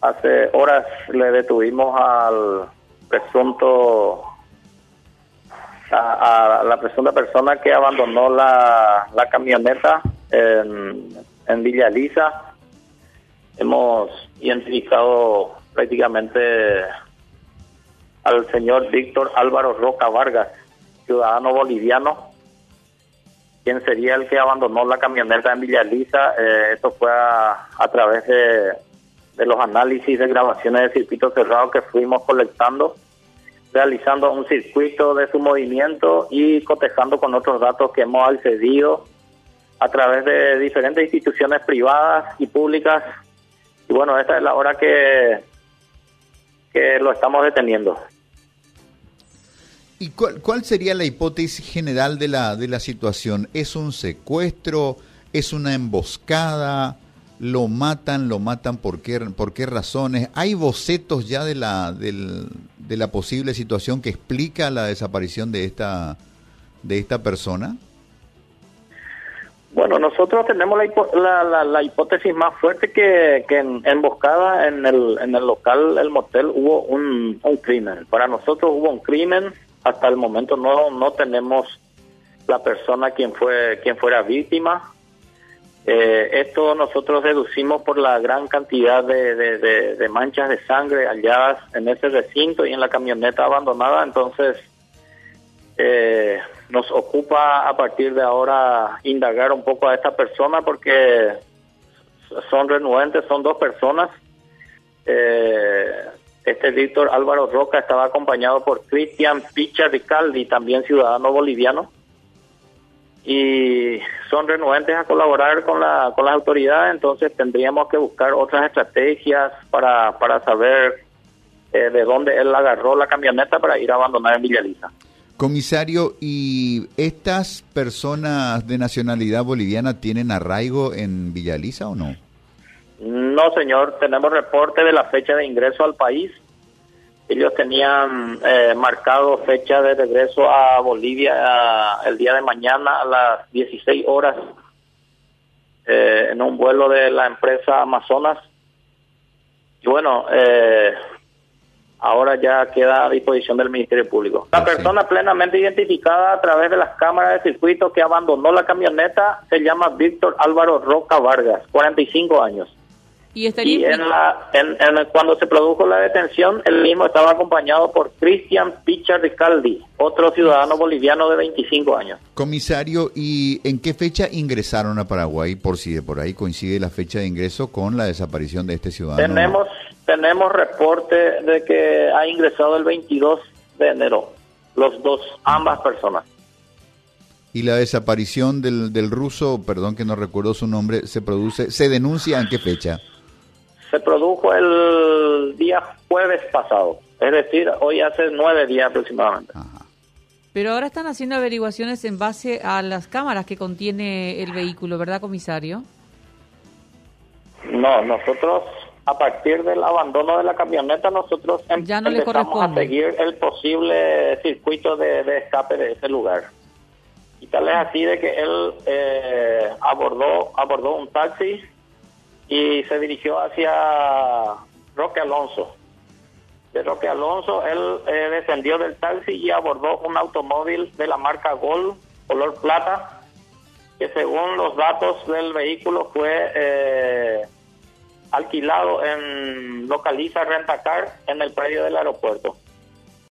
hace horas le detuvimos al presunto a, la presunta persona que abandonó la, camioneta en, en Villa Elisa. Hemos identificado prácticamente al señor Víctor Álvaro Roca Vargas, ciudadano boliviano, quien sería el que abandonó la camioneta en Villa Elisa. Eh, esto fue a través de, de los análisis de grabaciones de circuito cerrado que fuimos colectando realizando un circuito de su movimiento y cotejando con otros datos que hemos accedido a través de diferentes instituciones privadas y públicas. Y bueno, esta es la hora que, que lo estamos deteniendo. ¿Y cuál, cuál sería la hipótesis general de la, de la situación? ¿Es un secuestro? ¿Es una emboscada? Lo matan, lo matan por qué, por qué razones. Hay bocetos ya de la, de la posible situación que explica la desaparición de esta, de esta persona. Bueno, nosotros tenemos la, la, la, hipótesis más fuerte que, que en, emboscada en el, en el local, el motel, hubo un, un crimen. Para nosotros hubo un crimen. Hasta el momento no, no tenemos la persona quien fue quien fuera víctima eh, esto nosotros deducimos por la gran cantidad de, manchas de sangre halladas en ese recinto y en la camioneta abandonada, entonces eh, nos ocupa a partir de ahora indagar un poco a esta persona porque son renuentes, son dos personas. Eh, este Víctor Álvaro Roca estaba acompañado por Cristian Picha Ricaldi, también ciudadano boliviano y son renuentes a colaborar con, la, con las autoridades, entonces tendríamos que buscar otras estrategias para, para saber eh, de dónde él agarró la camioneta para ir a abandonar en Villaliza. Comisario, ¿y estas personas de nacionalidad boliviana tienen arraigo en Villaliza o no? No, señor, tenemos reporte de la fecha de ingreso al país ellos tenían eh, marcado fecha de regreso a Bolivia el día de mañana a las 16 horas eh, en un vuelo de la empresa Amazonas. Y bueno, eh, ahora ya queda a disposición del Ministerio Público. La persona plenamente identificada a través de las cámaras de circuito que abandonó la camioneta se llama Víctor Álvaro Roca Vargas, 45 años. Y, en la, en, cuando se produjo la detención, él mismo estaba acompañado por Cristian Picha Ricaldi, otro ciudadano boliviano de 25 años. Comisario, ¿y en qué fecha ingresaron a Paraguay? Por si de por ahí coincide la fecha de ingreso con la desaparición de este ciudadano. Tenemos, tenemos reporte de que ha ingresado el 22 de enero, los dos, ambas personas. ¿Y la desaparición del, del ruso, perdón que no recuerdo su nombre, se produce, se denuncia en qué fecha? Se produjo el día jueves pasado, es decir, hoy hace nueve días aproximadamente. Pero ahora están haciendo averiguaciones en base a las cámaras que contiene el vehículo, ¿verdad, comisario? No, nosotros a partir del abandono de la camioneta nosotros em- ya no empezamos a seguir el posible circuito de, escape de ese lugar. Y tal es así de que él eh, abordó abordó un taxi y se dirigió hacia Roque Alonso. De Roque Alonso, él eh, descendió del taxi y abordó un automóvil de la marca Gol, color plata, que según los datos del vehículo fue eh, alquilado en Localiza Rentacar en el predio del aeropuerto.